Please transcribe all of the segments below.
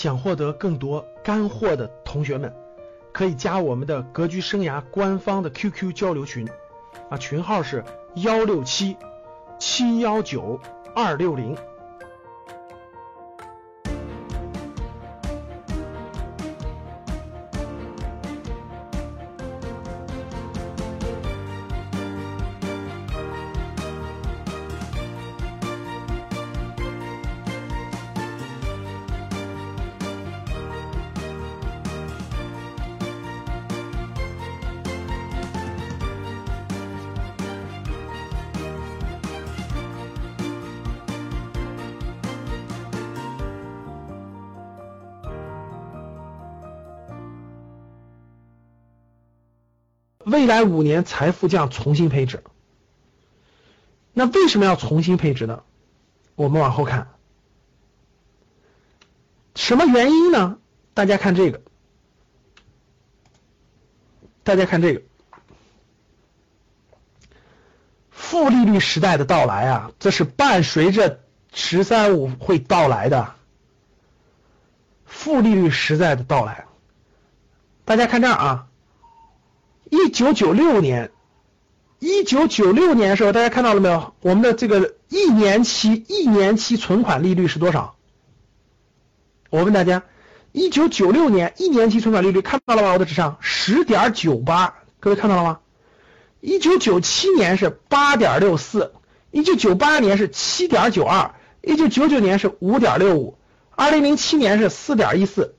想获得更多干货的同学们，可以加我们的格局生涯官方的 QQ 交流群，啊，群号是幺六七七幺九二六零。来五年财富将重新配置，那为什么要重新配置呢？我们往后看，什么原因呢？大家看这个，大家看这个，负利率时代的到来啊，这是伴随着“十三五”会到来的，负利率时代的到来。大家看这儿啊。一九九六年，一九九六年的时候，大家看到了没有？我们的这个一年期一年期存款利率是多少？我问大家，一九九六年一年期存款利率看到了吗？我的纸上十点九八，各位看到了吗？一九九七年是八点六四，一九九八年是七点九二，一九九九年是五点六五，二零零七年是四点一四，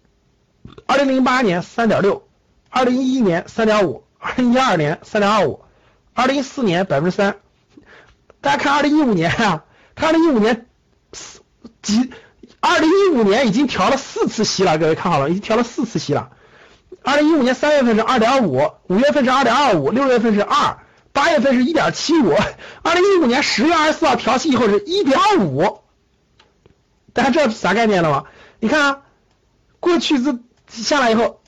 二零零八年三点六，二零一一年三点五。二零一二年三点二五，二零一四年百分之三，大家看二零一五年啊，看二零一五年四几，二零一五年已经调了四次息了，各位看好了，已经调了四次息了。二零一五年三月份是二点五，五月份是二点二五，六月份是二，八月份是一点七五，二零一五年十月二十四号调息以后是一点五，大家知道啥概念了吗？你看啊，过去这下来以后。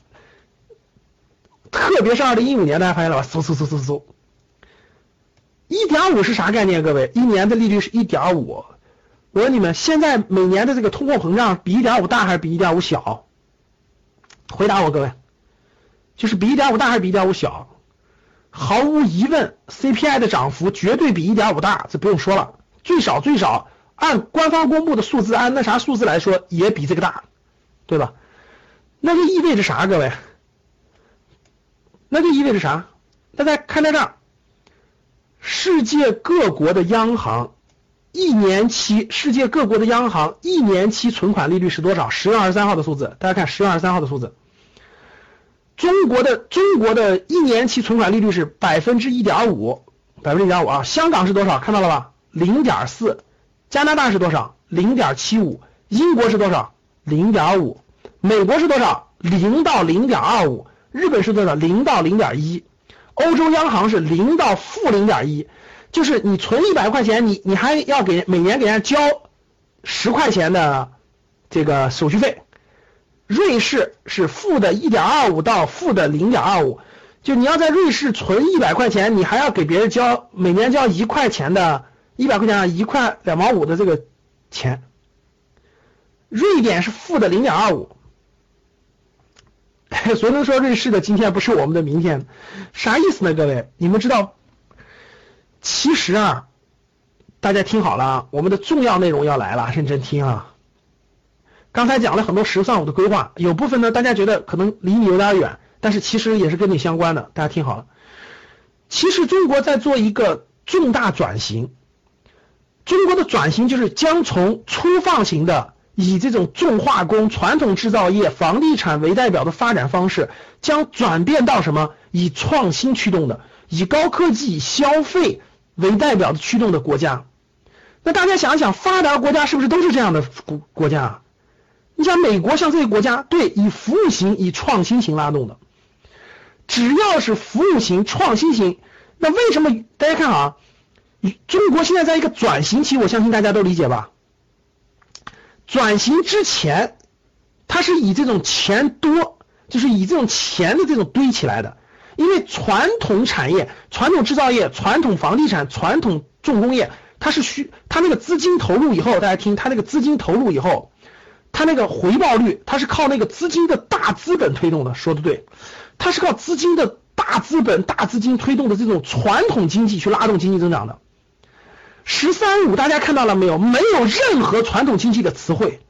特别是二零一五年，大家发现了吧？嗖嗖嗖嗖嗖，一点五是啥概念？各位，一年的利率是一点五。我问你们，现在每年的这个通货膨胀比一点五大还是比一点五小？回答我，各位，就是比一点五大还是比一点五小？毫无疑问，CPI 的涨幅绝对比一点五大，这不用说了。最少最少，按官方公布的数字，按那啥数字来说，也比这个大，对吧？那就意味着啥？各位？那就意味着啥？大家看在这儿，世界各国的央行一年期，世界各国的央行一年期存款利率是多少？十月二十三号的数字，大家看十月二十三号的数字。中国的中国的一年期存款利率是百分之一点五，百分之一点五啊。香港是多少？看到了吧？零点四。加拿大是多少？零点七五。英国是多少？零点五。美国是多少？零到零点二五。日本是多少？零到零点一，欧洲央行是零到负零点一，就是你存一百块钱，你你还要给每年给人家交十块钱的这个手续费。瑞士是负的一点二五到负的零点二五，就你要在瑞士存一百块钱，你还要给别人交每年交一块钱的，一百块钱啊一块两毛五的这个钱。瑞典是负的零点二五。谁能说瑞士的今天不是我们的明天，啥意思呢？各位，你们知道，其实啊，大家听好了啊，我们的重要内容要来了，认真听啊。刚才讲了很多“十三五”的规划，有部分呢大家觉得可能离你有点远，但是其实也是跟你相关的。大家听好了，其实中国在做一个重大转型，中国的转型就是将从粗放型的。以这种重化工、传统制造业、房地产为代表的发展方式，将转变到什么？以创新驱动的，以高科技、消费为代表的驱动的国家。那大家想一想，发达国家是不是都是这样的国国家啊？你像美国，像这些国家，对，以服务型、以创新型拉动的。只要是服务型、创新型，那为什么大家看啊？中国现在在一个转型期，我相信大家都理解吧？转型之前，它是以这种钱多，就是以这种钱的这种堆起来的。因为传统产业、传统制造业、传统房地产、传统重工业，它是需它那个资金投入以后，大家听，它那个资金投入以后，它那个回报率，它是靠那个资金的大资本推动的，说的对，它是靠资金的大资本、大资金推动的这种传统经济去拉动经济增长的。十三五大家看到了没有？没有任何传统经济的词汇，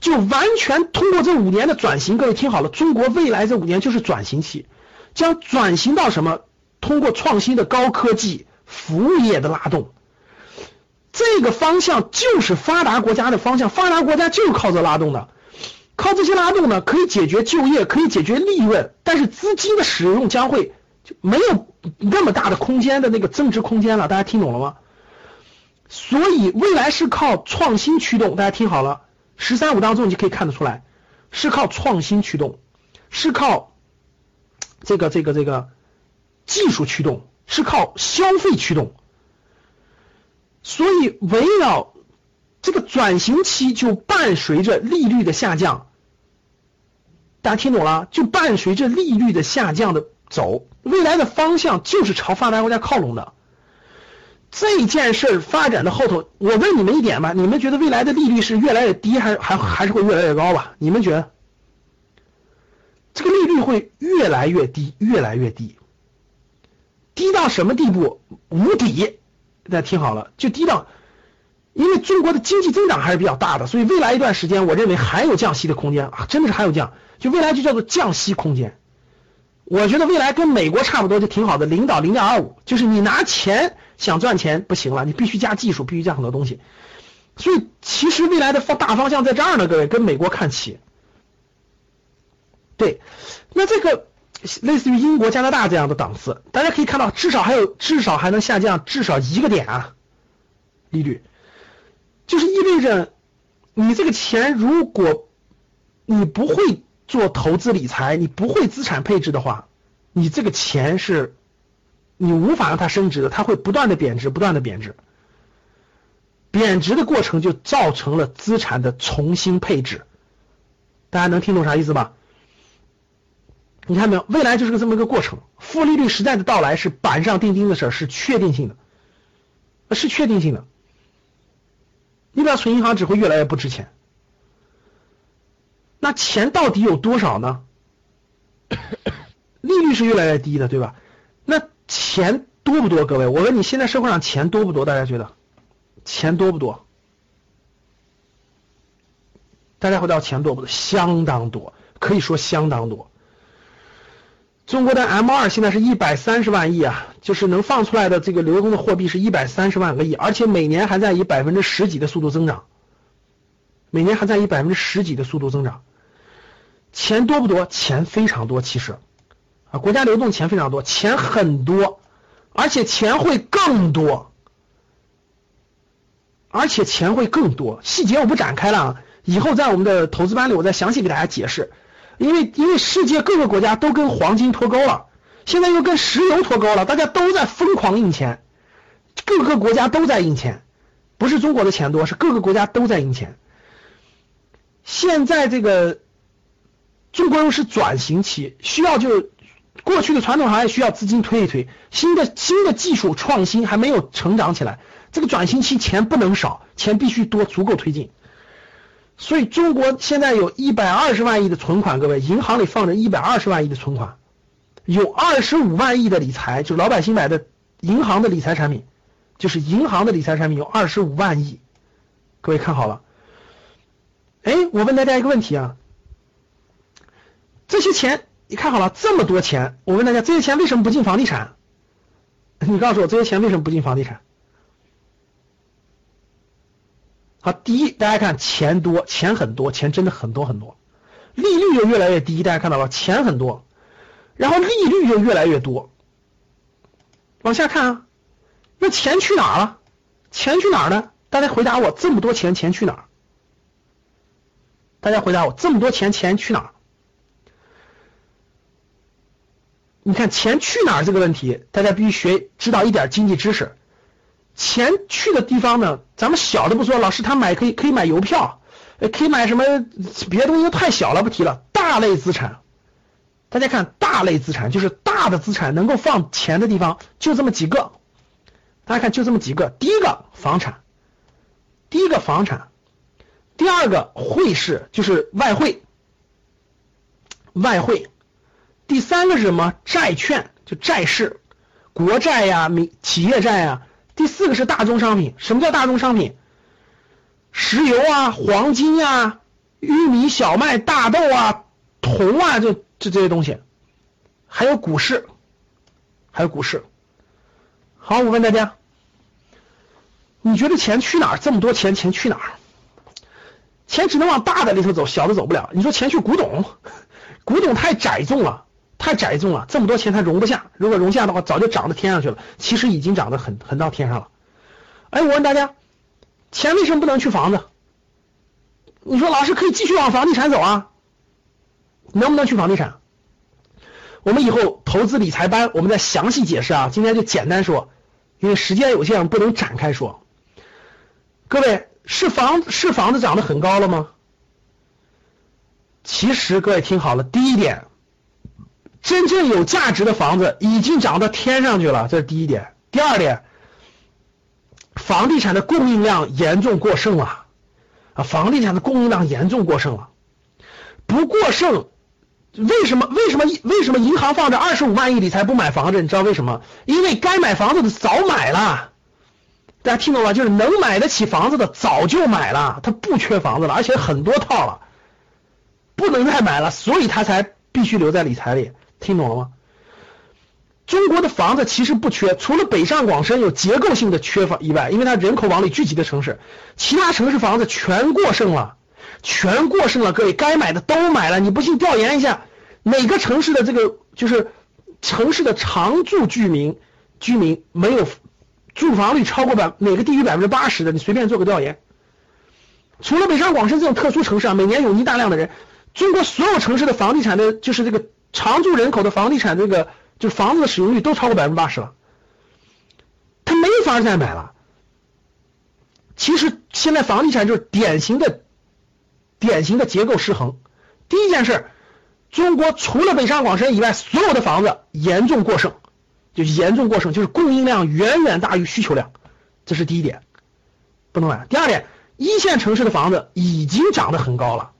就完全通过这五年的转型。各位听好了，中国未来这五年就是转型期，将转型到什么？通过创新的高科技、服务业的拉动。这个方向就是发达国家的方向，发达国家就是靠这拉动的，靠这些拉动呢，可以解决就业，可以解决利润，但是资金的使用将会就没有那么大的空间的那个增值空间了，大家听懂了吗？所以未来是靠创新驱动，大家听好了，十三五当中你就可以看得出来，是靠创新驱动，是靠这个这个这个技术驱动，是靠消费驱动。所以，围绕这个转型期，就伴随着利率的下降。大家听懂了？就伴随着利率的下降的走，未来的方向就是朝发达国家靠拢的。这件事发展的后头，我问你们一点吧：你们觉得未来的利率是越来越低，还还还是会越来越高吧？你们觉得？这个利率会越来越低，越来越低，低到什么地步？无底。大家听好了，就低到，因为中国的经济增长还是比较大的，所以未来一段时间，我认为还有降息的空间啊，真的是还有降，就未来就叫做降息空间。我觉得未来跟美国差不多，就挺好的，零到零点二五，就是你拿钱想赚钱不行了，你必须加技术，必须加很多东西。所以其实未来的方大方向在这儿呢，各位跟美国看齐。对，那这个。类似于英国、加拿大这样的档次，大家可以看到，至少还有，至少还能下降至少一个点啊，利率，就是意味着你这个钱，如果你不会做投资理财，你不会资产配置的话，你这个钱是，你无法让它升值的，它会不断的贬值，不断的贬值，贬值的过程就造成了资产的重新配置，大家能听懂啥意思吧？你看没有？未来就是个这么一个过程，负利率时代的到来是板上钉钉的事儿，是确定性的，是确定性的。你不要存银行只会越来越不值钱。那钱到底有多少呢？利率是越来越低的，对吧？那钱多不多？各位，我问你现在社会上钱多不多？大家觉得钱多不多？大家回答钱多不多？相当多，可以说相当多。中国的 M 二现在是一百三十万亿啊，就是能放出来的这个流通的货币是一百三十万个亿，而且每年还在以百分之十几的速度增长，每年还在以百分之十几的速度增长。钱多不多？钱非常多，其实啊，国家流动钱非常多，钱很多，而且钱会更多，而且钱会更多。细节我不展开了啊，以后在我们的投资班里我再详细给大家解释。因为因为世界各个国家都跟黄金脱钩了，现在又跟石油脱钩了，大家都在疯狂印钱，各个国家都在印钱，不是中国的钱多，是各个国家都在印钱。现在这个中国又是转型期，需要就过去的传统行业需要资金推一推，新的新的技术创新还没有成长起来，这个转型期钱不能少，钱必须多，足够推进。所以中国现在有一百二十万亿的存款，各位银行里放着一百二十万亿的存款，有二十五万亿的理财，就老百姓买的银行的理财产品，就是银行的理财产品有二十五万亿，各位看好了。哎，我问大家一个问题啊，这些钱你看好了这么多钱，我问大家这些钱为什么不进房地产？你告诉我这些钱为什么不进房地产？好，第一，大家看钱多，钱很多，钱真的很多很多，利率又越来越低，大家看到了，钱很多，然后利率又越来越多，往下看啊，那钱去哪儿了？钱去哪儿呢？大家回答我，这么多钱，钱去哪儿？大家回答我，这么多钱，钱去哪儿？你看钱去哪儿这个问题，大家必须学知道一点经济知识。钱去的地方呢？咱们小的不说，老师他买可以可以买邮票，可以买什么别的东西太小了不提了。大类资产，大家看大类资产就是大的资产能够放钱的地方就这么几个，大家看就这么几个。第一个房产，第一个房产，第二个汇市就是外汇，外汇。第三个是什么？债券，就债市，国债呀、民企业债呀。第四个是大宗商品。什么叫大宗商品？石油啊、黄金啊、玉米、小麦、大豆啊、铜啊，就这这些东西。还有股市，还有股市。好，我问大家，你觉得钱去哪儿？这么多钱，钱去哪儿？钱只能往大的里头走，小的走不了。你说钱去古董，古董太窄重了。太窄重了，这么多钱它容不下。如果容下的话，早就涨到天上去了。其实已经涨得很很到天上了。哎，我问大家，钱为什么不能去房子？你说老师可以继续往房地产走啊？能不能去房地产？我们以后投资理财班，我们再详细解释啊。今天就简单说，因为时间有限，不能展开说。各位，是房是房子涨得很高了吗？其实各位听好了，第一点。真正有价值的房子已经涨到天上去了，这是第一点。第二点，房地产的供应量严重过剩了啊！房地产的供应量严重过剩了，不过剩，为什么？为什么？为什么银行放着二十五万亿理财不买房子？你知道为什么？因为该买房子的早买了，大家听懂了？就是能买得起房子的早就买了，他不缺房子了，而且很多套了，不能再买了，所以他才必须留在理财里。听懂了吗？中国的房子其实不缺，除了北上广深有结构性的缺乏以外，因为它人口往里聚集的城市，其他城市房子全过剩了，全过剩了。各位该买的都买了，你不信调研一下，哪个城市的这个就是城市的常住居民居民没有住房率超过百哪个低于百分之八十的，你随便做个调研。除了北上广深这种特殊城市啊，每年涌进大量的人，中国所有城市的房地产的就是这个。常住人口的房地产这个就房子的使用率都超过百分之八十了，他没法再买了。其实现在房地产就是典型的、典型的结构失衡。第一件事，中国除了北上广深以外，所有的房子严重过剩，就严重过剩，就是供应量远远大于需求量，这是第一点，不能买。第二点，一线城市的房子已经涨得很高了。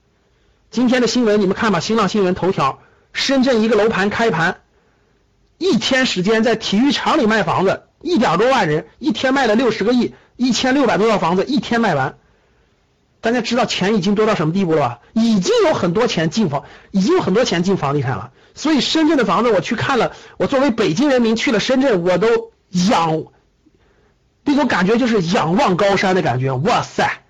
今天的新闻你们看吧，新浪新闻头条。深圳一个楼盘开盘，一天时间在体育场里卖房子，一点多万人，一天卖了六十个亿，一千六百多套房子一天卖完。大家知道钱已经多到什么地步了吧？已经有很多钱进房，已经有很多钱进房地产了。所以深圳的房子我去看了，我作为北京人民去了深圳，我都仰，那种感觉就是仰望高山的感觉。哇塞，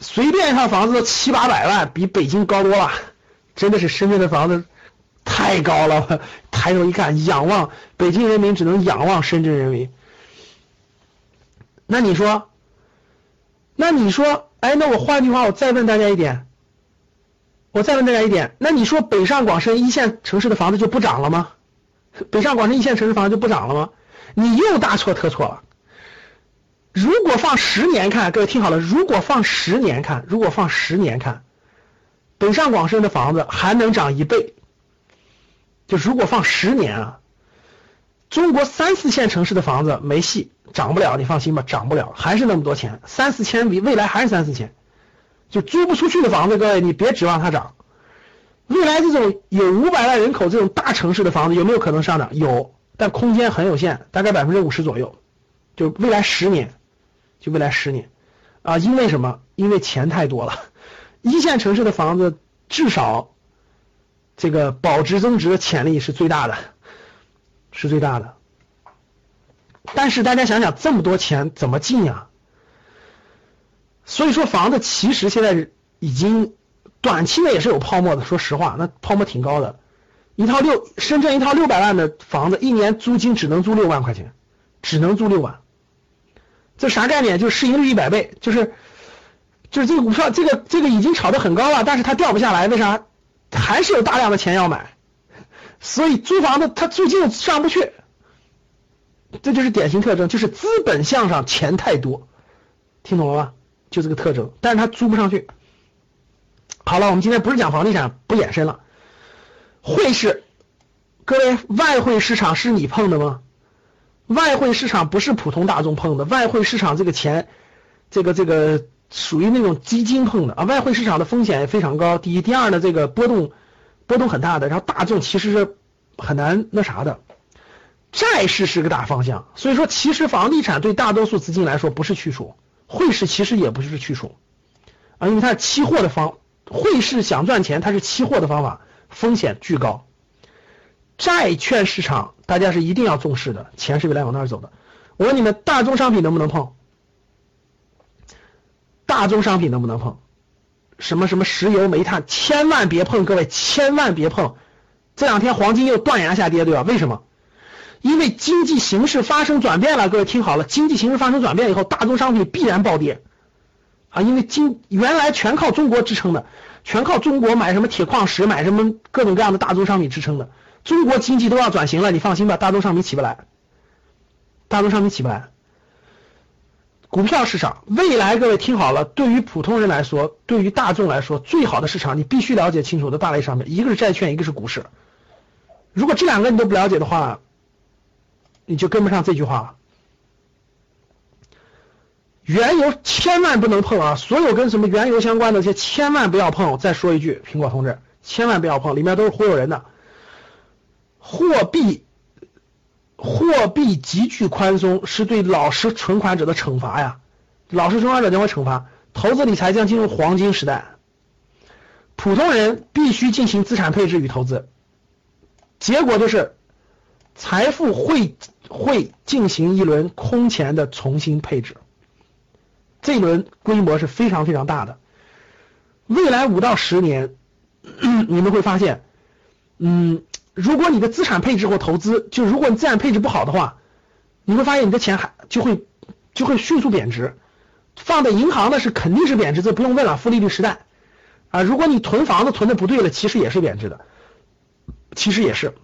随便一套房子都七八百万，比北京高多了。真的是深圳的房子。太高了，抬头一看，仰望北京人民只能仰望深圳人民。那你说，那你说，哎，那我换句话，我再问大家一点，我再问大家一点，那你说北上广深一线城市的房子就不涨了吗？北上广深一线城市房子就不涨了吗？你又大错特错了。如果放十年看，各位听好了，如果放十年看，如果放十年看，北上广深的房子还能涨一倍。就如果放十年啊，中国三四线城市的房子没戏，涨不了，你放心吧，涨不了，还是那么多钱，三四千比未来还是三四千，就租不出去的房子，各位你别指望它涨。未来这种有五百万人口这种大城市的房子有没有可能上涨？有，但空间很有限，大概百分之五十左右。就未来十年，就未来十年啊，因为什么？因为钱太多了，一线城市的房子至少。这个保值增值的潜力是最大的，是最大的。但是大家想想，这么多钱怎么进呀？所以说，房子其实现在已经短期内也是有泡沫的。说实话，那泡沫挺高的。一套六深圳一套六百万的房子，一年租金只能租六万块钱，只能租六万。这啥概念？就是市盈率一百倍，就是就是这个股票，这个这个已经炒得很高了，但是它掉不下来，为啥？还是有大量的钱要买，所以租房子它最近上不去，这就是典型特征，就是资本向上钱太多，听懂了吧？就这个特征，但是它租不上去。好了，我们今天不是讲房地产，不延伸了。汇市，各位，外汇市场是你碰的吗？外汇市场不是普通大众碰的，外汇市场这个钱，这个这个属于那种基金碰的啊，外汇市场的风险也非常高。第一，第二呢，这个波动波动很大的。然后大众其实是很难那啥的，债市是个大方向。所以说，其实房地产对大多数资金来说不是去处，汇市其实也不是去处啊，因为它是期货的方，汇市想赚钱，它是期货的方法，风险巨高。债券市场大家是一定要重视的，钱是未来往那儿走的。我问你们，大宗商品能不能碰？大宗商品能不能碰？什么什么石油、煤炭，千万别碰，各位千万别碰。这两天黄金又断崖下跌，对吧？为什么？因为经济形势发生转变了。各位听好了，经济形势发生转变以后，大宗商品必然暴跌啊！因为经原来全靠中国支撑的，全靠中国买什么铁矿石、买什么各种各样的大宗商品支撑的，中国经济都要转型了，你放心吧，大宗商品起不来，大宗商品起不来。股票市场未来，各位听好了，对于普通人来说，对于大众来说，最好的市场你必须了解清楚的大类商品，一个是债券，一个是股市。如果这两个你都不了解的话，你就跟不上这句话了。原油千万不能碰啊！所有跟什么原油相关的这些千万不要碰。再说一句，苹果同志，千万不要碰，里面都是忽悠人的货币。货币急剧宽松是对老实存款者的惩罚呀，老实存款者将会惩罚，投资理财将进入黄金时代，普通人必须进行资产配置与投资，结果就是财富会会进行一轮空前的重新配置，这一轮规模是非常非常大的，未来五到十年，你们会发现，嗯。如果你的资产配置或投资，就如果你资产配置不好的话，你会发现你的钱还就会就会迅速贬值。放在银行的是肯定是贬值，这不用问了，负利率时代啊。如果你囤房子囤的不对了，其实也是贬值的，其实也是。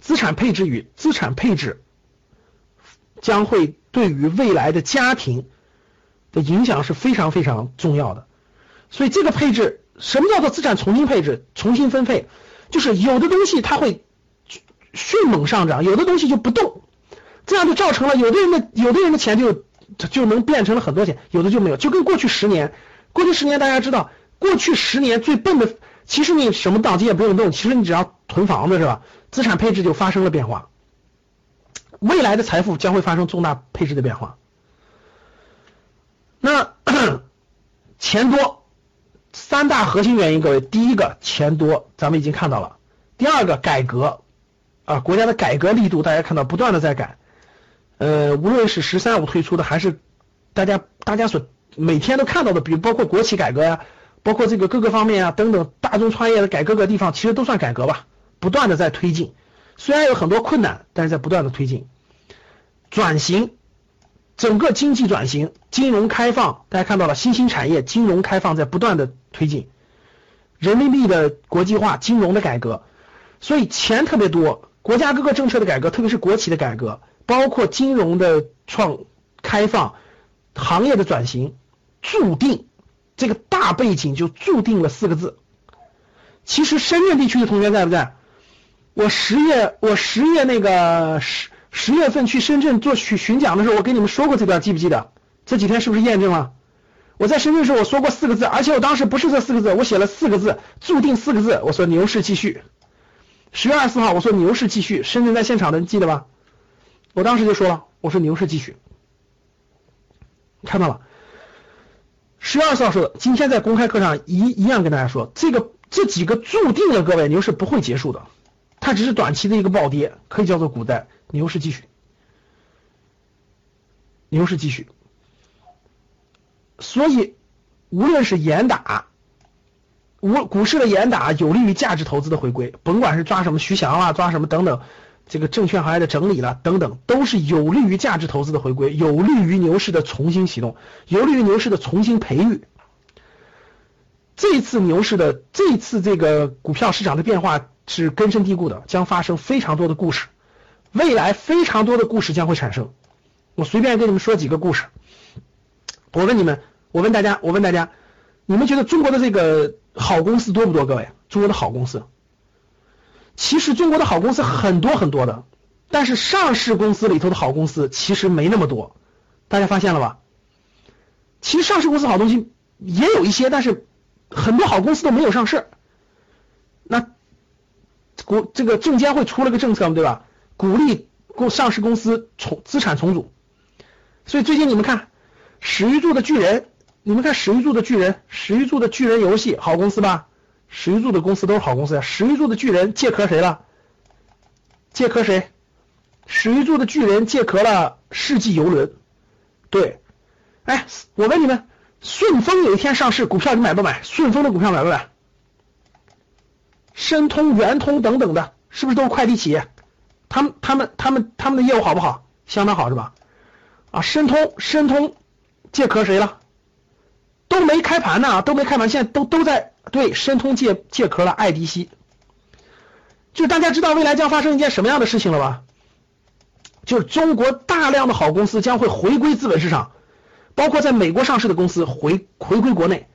资产配置与资产配置将会对于未来的家庭的影响是非常非常重要的。所以这个配置，什么叫做资产重新配置、重新分配？就是有的东西它会迅猛上涨，有的东西就不动，这样就造成了有的人的有的人的钱就就能变成了很多钱，有的就没有。就跟过去十年，过去十年大家知道，过去十年最笨的，其实你什么档期也不用动，其实你只要囤房子是吧？资产配置就发生了变化，未来的财富将会发生重大配置的变化。那 钱多。三大核心原因，各位，第一个钱多，咱们已经看到了；第二个改革啊，国家的改革力度，大家看到不断的在改。呃，无论是“十三五”推出的，还是大家大家所每天都看到的，比如包括国企改革呀，包括这个各个方面啊等等，大众创业的改各个地方，其实都算改革吧，不断的在推进。虽然有很多困难，但是在不断的推进转型。整个经济转型、金融开放，大家看到了新兴产业、金融开放在不断的推进，人民币的国际化、金融的改革，所以钱特别多。国家各个政策的改革，特别是国企的改革，包括金融的创开放、行业的转型，注定这个大背景就注定了四个字。其实深圳地区的同学在不在？我十月，我十月那个十。十月份去深圳做巡巡讲的时候，我跟你们说过这段，记不记得？这几天是不是验证了？我在深圳时候我说过四个字，而且我当时不是这四个字，我写了四个字，注定四个字。我说牛市继续。十月二十四号我说牛市继续，深圳在现场的你记得吧？我当时就说了，我说牛市继续。看到了？十月二十四号说的，今天在公开课上一一样跟大家说，这个这几个注定了各位牛市不会结束的，它只是短期的一个暴跌，可以叫做股灾。牛市继续，牛市继续，所以无论是严打，无股市的严打有利于价值投资的回归，甭管是抓什么徐翔啦，抓什么等等，这个证券行业的整理了等等，都是有利于价值投资的回归，有利于牛市的重新启动，有利于牛市的重新培育。这次牛市的这次这个股票市场的变化是根深蒂固的，将发生非常多的故事。未来非常多的故事将会产生，我随便跟你们说几个故事。我问你们，我问大家，我问大家，你们觉得中国的这个好公司多不多？各位，中国的好公司，其实中国的好公司很多很多的，但是上市公司里头的好公司其实没那么多，大家发现了吧？其实上市公司好东西也有一些，但是很多好公司都没有上市。那国这个证监会出了个政策嘛，对吧？鼓励公上市公司重资产重组。所以最近你们看史玉柱的巨人，你们看史玉柱的巨人，史玉柱的巨人游戏好公司吧？史玉柱的公司都是好公司呀。史玉柱的巨人借壳谁了？借壳谁？史玉柱的巨人借壳了世纪游轮。对，哎，我问你们，顺丰有一天上市，股票你买不买？顺丰的股票买不买？申通、圆通等等的，是不是都是快递企业？他们、他们、他们、他们的业务好不好？相当好是吧？啊，申通，申通借壳谁了？都没开盘呢，都没开盘，现在都都在对，申通借借壳了爱迪西。就大家知道未来将发生一件什么样的事情了吧？就是中国大量的好公司将会回归资本市场，包括在美国上市的公司回回归国内，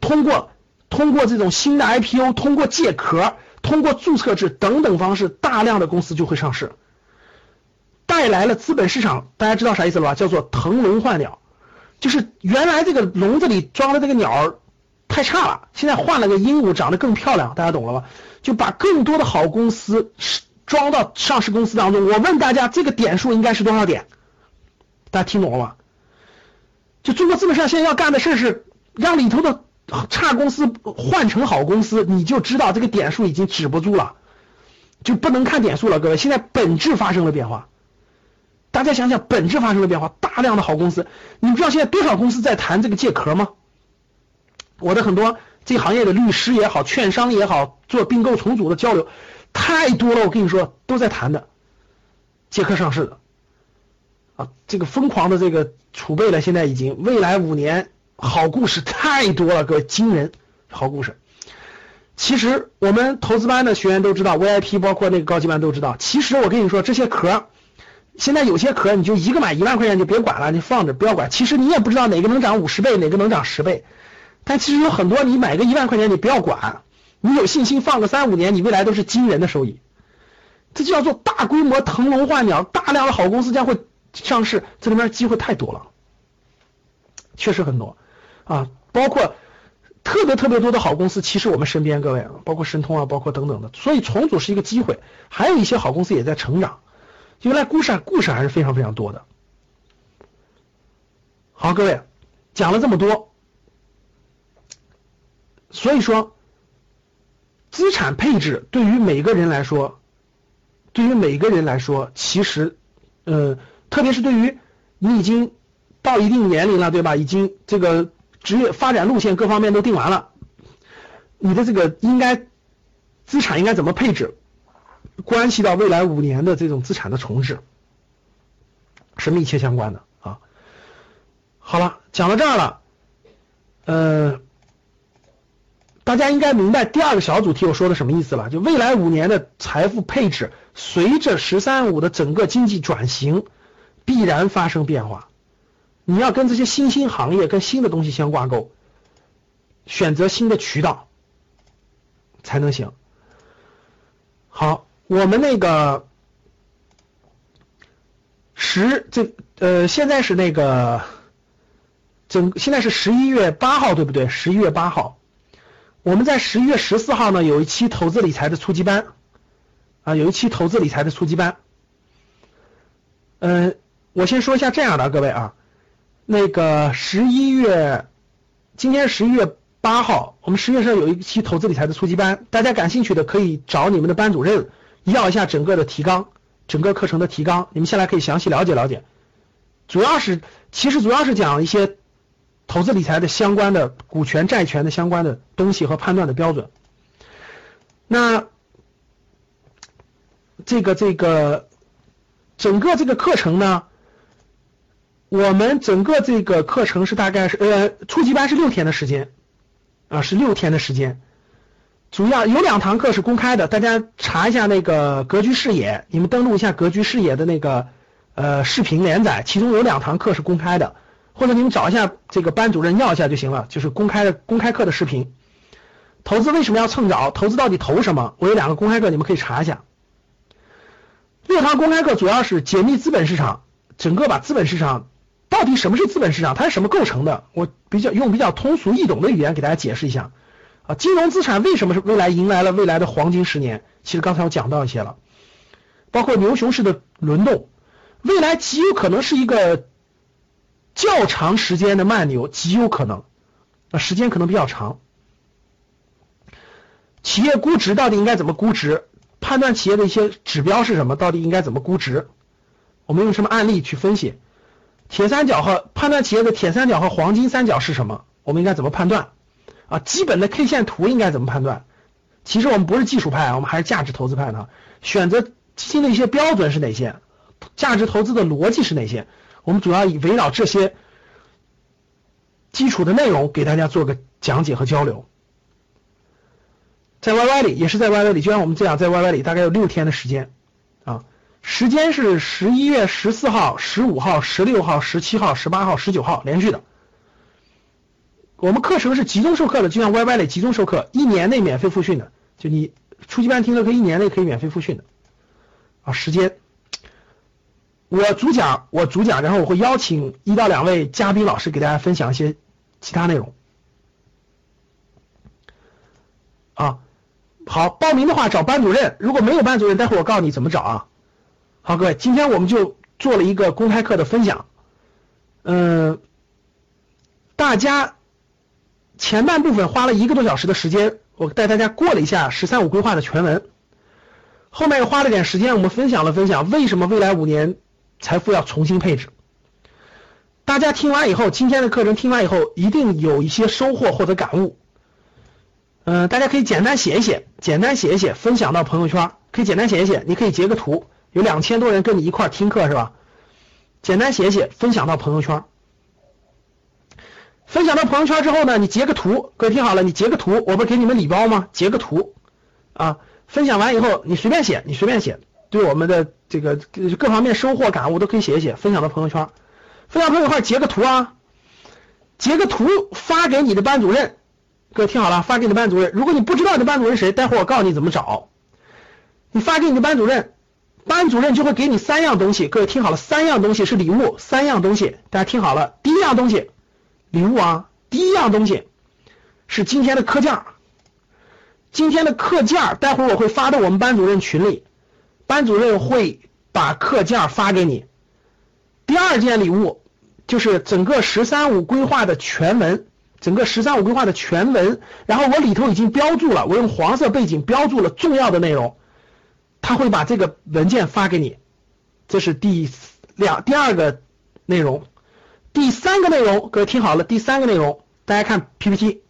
通过通过这种新的 IPO，通过借壳，通过注册制等等方式，大量的公司就会上市，带来了资本市场。大家知道啥意思了吧？叫做腾笼换鸟，就是原来这个笼子里装的这个鸟太差了，现在换了个鹦鹉，长得更漂亮。大家懂了吧？就把更多的好公司。装到上市公司当中，我问大家，这个点数应该是多少点？大家听懂了吗？就中国资本市场现在要干的事是让里头的差公司换成好公司，你就知道这个点数已经止不住了，就不能看点数了。各位，现在本质发生了变化，大家想想，本质发生了变化，大量的好公司，你知道现在多少公司在谈这个借壳吗？我的很多这行业的律师也好，券商也好，做并购重组的交流。太多了，我跟你说，都在谈的，借壳上市的，啊，这个疯狂的这个储备了，现在已经未来五年好故事太多了，各位惊人好故事。其实我们投资班的学员都知道，VIP 包括那个高级班都知道。其实我跟你说，这些壳，现在有些壳你就一个买一万块钱就别管了，你放着不要管。其实你也不知道哪个能涨五十倍，哪个能涨十倍，但其实有很多你买个一万块钱你不要管。你有信心放个三五年，你未来都是惊人的收益。这就叫做大规模腾笼换鸟，大量的好公司将会上市，这里面机会太多了，确实很多啊，包括特别特别多的好公司，其实我们身边各位，包括申通啊，包括等等的，所以重组是一个机会，还有一些好公司也在成长，原来故事故事还是非常非常多的。好，各位讲了这么多，所以说。资产配置对于每个人来说，对于每个人来说，其实，呃，特别是对于你已经到一定年龄了，对吧？已经这个职业发展路线各方面都定完了，你的这个应该资产应该怎么配置，关系到未来五年的这种资产的重置，是密切相关的啊。好了，讲到这儿了，呃。大家应该明白第二个小主题我说的什么意思了？就未来五年的财富配置，随着“十三五”的整个经济转型，必然发生变化。你要跟这些新兴行业、跟新的东西相挂钩，选择新的渠道才能行。好，我们那个十这呃，现在是那个整，现在是十一月八号，对不对？十一月八号。我们在十一月十四号呢，有一期投资理财的初级班啊，有一期投资理财的初级班。嗯，我先说一下这样的，各位啊，那个十一月，今天十一月八号，我们十月上有一期投资理财的初级班，大家感兴趣的可以找你们的班主任要一下整个的提纲，整个课程的提纲，你们下来可以详细了解了解。主要是，其实主要是讲一些。投资理财的相关的股权、债权的相关的东西和判断的标准。那这个这个整个这个课程呢，我们整个这个课程是大概是呃初级班是六天的时间啊，是六天的时间。主要有两堂课是公开的，大家查一下那个格局视野，你们登录一下格局视野的那个呃视频连载，其中有两堂课是公开的。或者你们找一下这个班主任要一下就行了，就是公开的公开课的视频。投资为什么要蹭早？投资到底投什么？我有两个公开课，你们可以查一下。六堂公开课主要是解密资本市场，整个把资本市场到底什么是资本市场？它是什么构成的？我比较用比较通俗易懂的语言给大家解释一下啊。金融资产为什么是未来迎来了未来的黄金十年？其实刚才我讲到一些了，包括牛熊市的轮动，未来极有可能是一个较长时间的慢牛，极有可能啊，时间可能比较长。企业估值到底应该怎么估值？判断企业的一些指标是什么？到底应该怎么估值？我们用什么案例去分析？铁三角和判断企业的铁三角和黄金三角是什么？我们应该怎么判断？啊，基本的 K 线图应该怎么判断？其实我们不是技术派，我们还是价值投资派的。选择基金的一些标准是哪些？价值投资的逻辑是哪些？我们主要以围绕这些基础的内容给大家做个讲解和交流。在 YY 里也是在 YY 里，就像我们这样在 YY 里，大概有六天的时间。时间是十一月十四号、十五号、十六号、十七号、十八号、十九号连续的。我们课程是集中授课的，就像 YY 里集中授课，一年内免费复训的。就你初级班听课，可以一年内可以免费复训的啊。时间我主讲，我主讲，然后我会邀请一到两位嘉宾老师给大家分享一些其他内容啊。好，报名的话找班主任，如果没有班主任，待会儿我告诉你怎么找啊。好，各位，今天我们就做了一个公开课的分享，嗯，大家前半部分花了一个多小时的时间，我带大家过了一下“十三五”规划的全文，后面又花了点时间，我们分享了分享为什么未来五年财富要重新配置。大家听完以后，今天的课程听完以后，一定有一些收获或者感悟。嗯，大家可以简单写一写，简单写一写，分享到朋友圈。可以简单写一写，你可以截个图，有两千多人跟你一块听课是吧？简单写写，分享到朋友圈。分享到朋友圈之后呢，你截个图，各位听好了，你截个图，我不是给你们礼包吗？截个图啊，分享完以后你随便写，你随便写，对我们的这个各方面收获感悟都可以写一写，分享到朋友圈。分享朋友圈截个图啊，截个图发给你的班主任。各位听好了，发给你的班主任。如果你不知道你的班主任是谁，待会儿我告诉你怎么找。你发给你的班主任，班主任就会给你三样东西。各位听好了，三样东西是礼物，三样东西大家听好了。第一样东西，礼物啊，第一样东西是今天的课件。今天的课件，待会儿我会发到我们班主任群里，班主任会把课件发给你。第二件礼物就是整个“十三五”规划的全文。整个“十三五”规划的全文，然后我里头已经标注了，我用黄色背景标注了重要的内容，他会把这个文件发给你，这是第两第二个内容，第三个内容，各位听好了，第三个内容，大家看 PPT，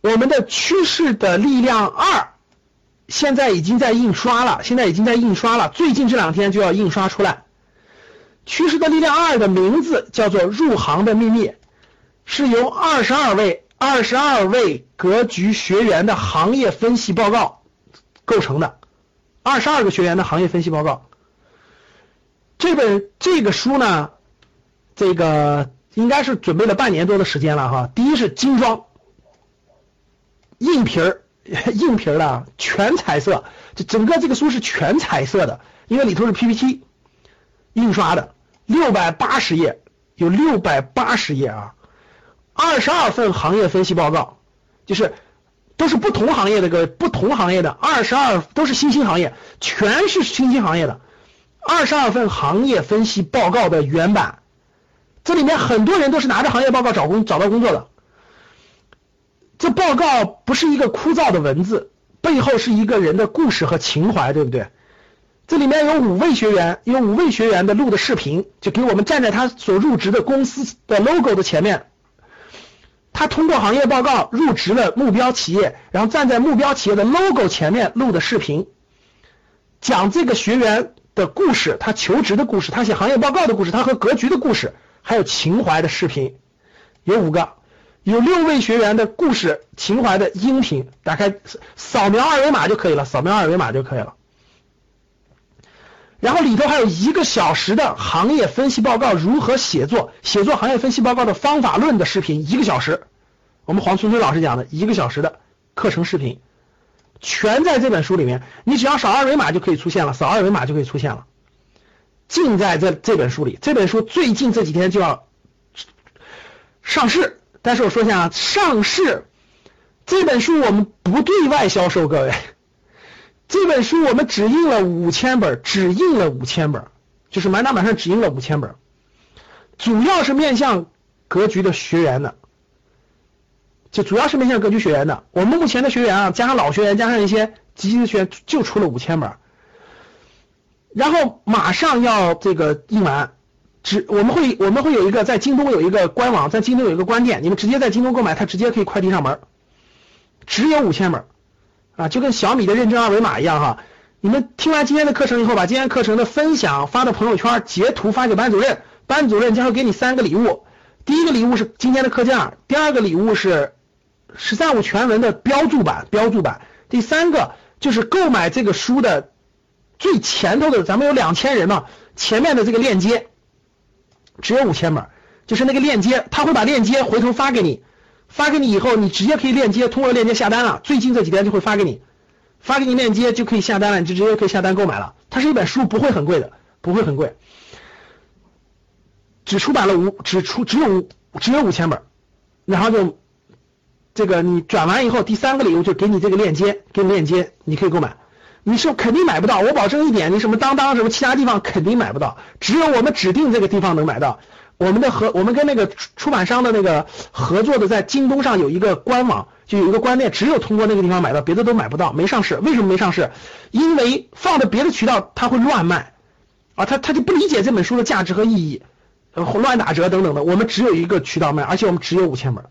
我们的趋势的力量二，现在已经在印刷了，现在已经在印刷了，最近这两天就要印刷出来，趋势的力量二的名字叫做入行的秘密。是由二十二位二十二位格局学员的行业分析报告构成的，二十二个学员的行业分析报告。这本这个书呢，这个应该是准备了半年多的时间了哈。第一是精装，硬皮儿 硬皮儿的全彩色，这整个这个书是全彩色的，因为里头是 PPT 印刷的，六百八十页，有六百八十页啊。二十二份行业分析报告，就是都是不同行业的个不同行业的二十二都是新兴行业，全是新兴行业的二十二份行业分析报告的原版，这里面很多人都是拿着行业报告找工找到工作的。这报告不是一个枯燥的文字，背后是一个人的故事和情怀，对不对？这里面有五位学员，有五位学员的录的视频，就给我们站在他所入职的公司的 logo 的前面。他通过行业报告入职了目标企业，然后站在目标企业的 logo 前面录的视频，讲这个学员的故事，他求职的故事，他写行业报告的故事，他和格局的故事，还有情怀的视频，有五个，有六位学员的故事情怀的音频，打开扫描二维码就可以了，扫描二维码就可以了。然后里头还有一个小时的行业分析报告如何写作，写作行业分析报告的方法论的视频，一个小时，我们黄春春老师讲的一个小时的课程视频，全在这本书里面，你只要扫二维码就可以出现了，扫二维码就可以出现了。尽在这这本书里。这本书最近这几天就要上市，但是我说一下啊，上市这本书我们不对外销售，各位，这本书我们只印了五千本，只印了五千本，就是满打满算只印了五千本，主要是面向格局的学员的。就主要是面向格局学员的，我们目前的学员啊，加上老学员，加上一些基金的学员，就出了五千本，然后马上要这个印完，只我们会我们会有一个在京东有一个官网，在京东有一个官店，你们直接在京东购买，它直接可以快递上门，只有五千本啊，就跟小米的认证二维码一样哈。你们听完今天的课程以后，把今天课程的分享发到朋友圈，截图发给班主任，班主任将会给你三个礼物，第一个礼物是今天的课件，第二个礼物是。十三五全文的标注版，标注版。第三个就是购买这个书的最前头的，咱们有两千人嘛，前面的这个链接只有五千本，就是那个链接，他会把链接回头发给你，发给你以后，你直接可以链接，通过链接下单了。最近这几天就会发给你，发给你链接就可以下单了，你就直接可以下单购买了。它是一本书，不会很贵的，不会很贵，只出版了五，只出只有五，只有五千本，然后就。这个你转完以后，第三个礼物就给你这个链接，给你链接，你可以购买。你是肯定买不到，我保证一点，你什么当当什么其他地方肯定买不到，只有我们指定这个地方能买到。我们的合，我们跟那个出版商的那个合作的，在京东上有一个官网，就有一个官店，只有通过那个地方买到，别的都买不到，没上市。为什么没上市？因为放在别的渠道它会乱卖啊，他他就不理解这本书的价值和意义，乱打折等等的。我们只有一个渠道卖，而且我们只有五千本。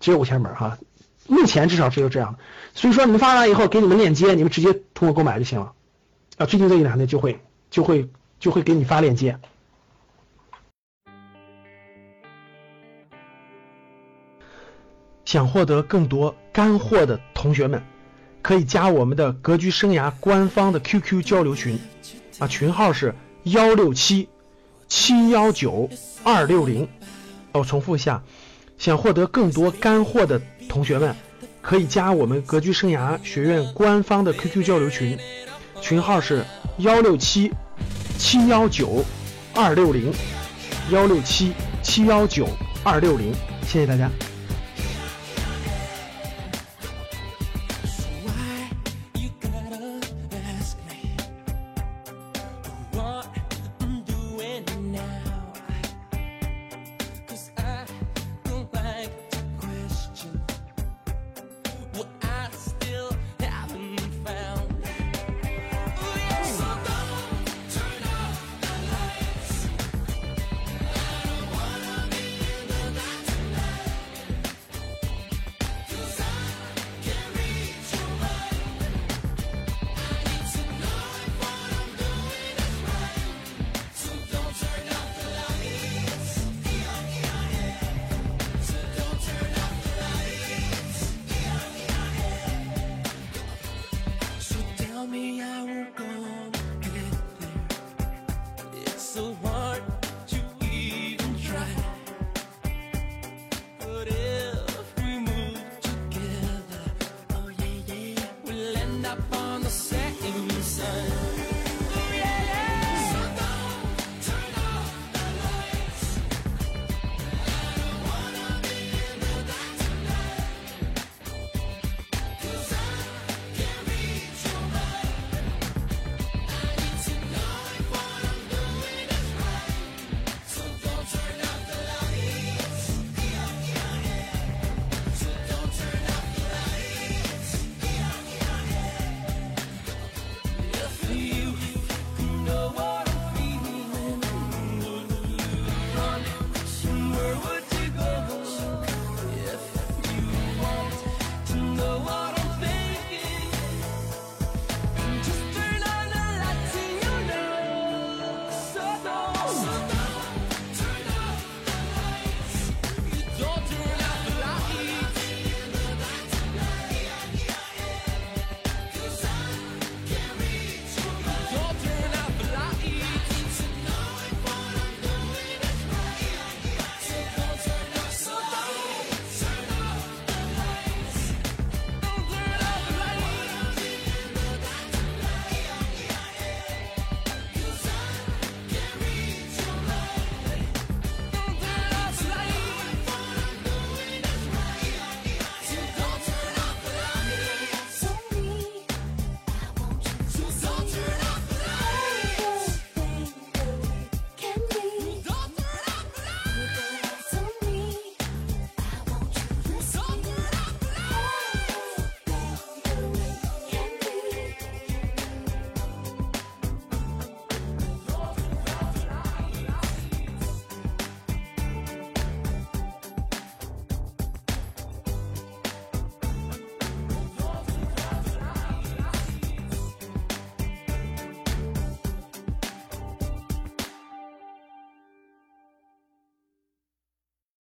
只有五千本哈，目前至少只有这样，所以说你们发完以后给你们链接，你们直接通过购买就行了啊。最近这一两天就会就会就会给你发链接。想获得更多干货的同学们，可以加我们的格局生涯官方的 QQ 交流群啊，群号是幺六七七幺九二六零。我重复一下。想获得更多干货的同学们，可以加我们格局生涯学院官方的 QQ 交流群，群号是幺六七七幺九二六零，幺六七七幺九二六零，谢谢大家。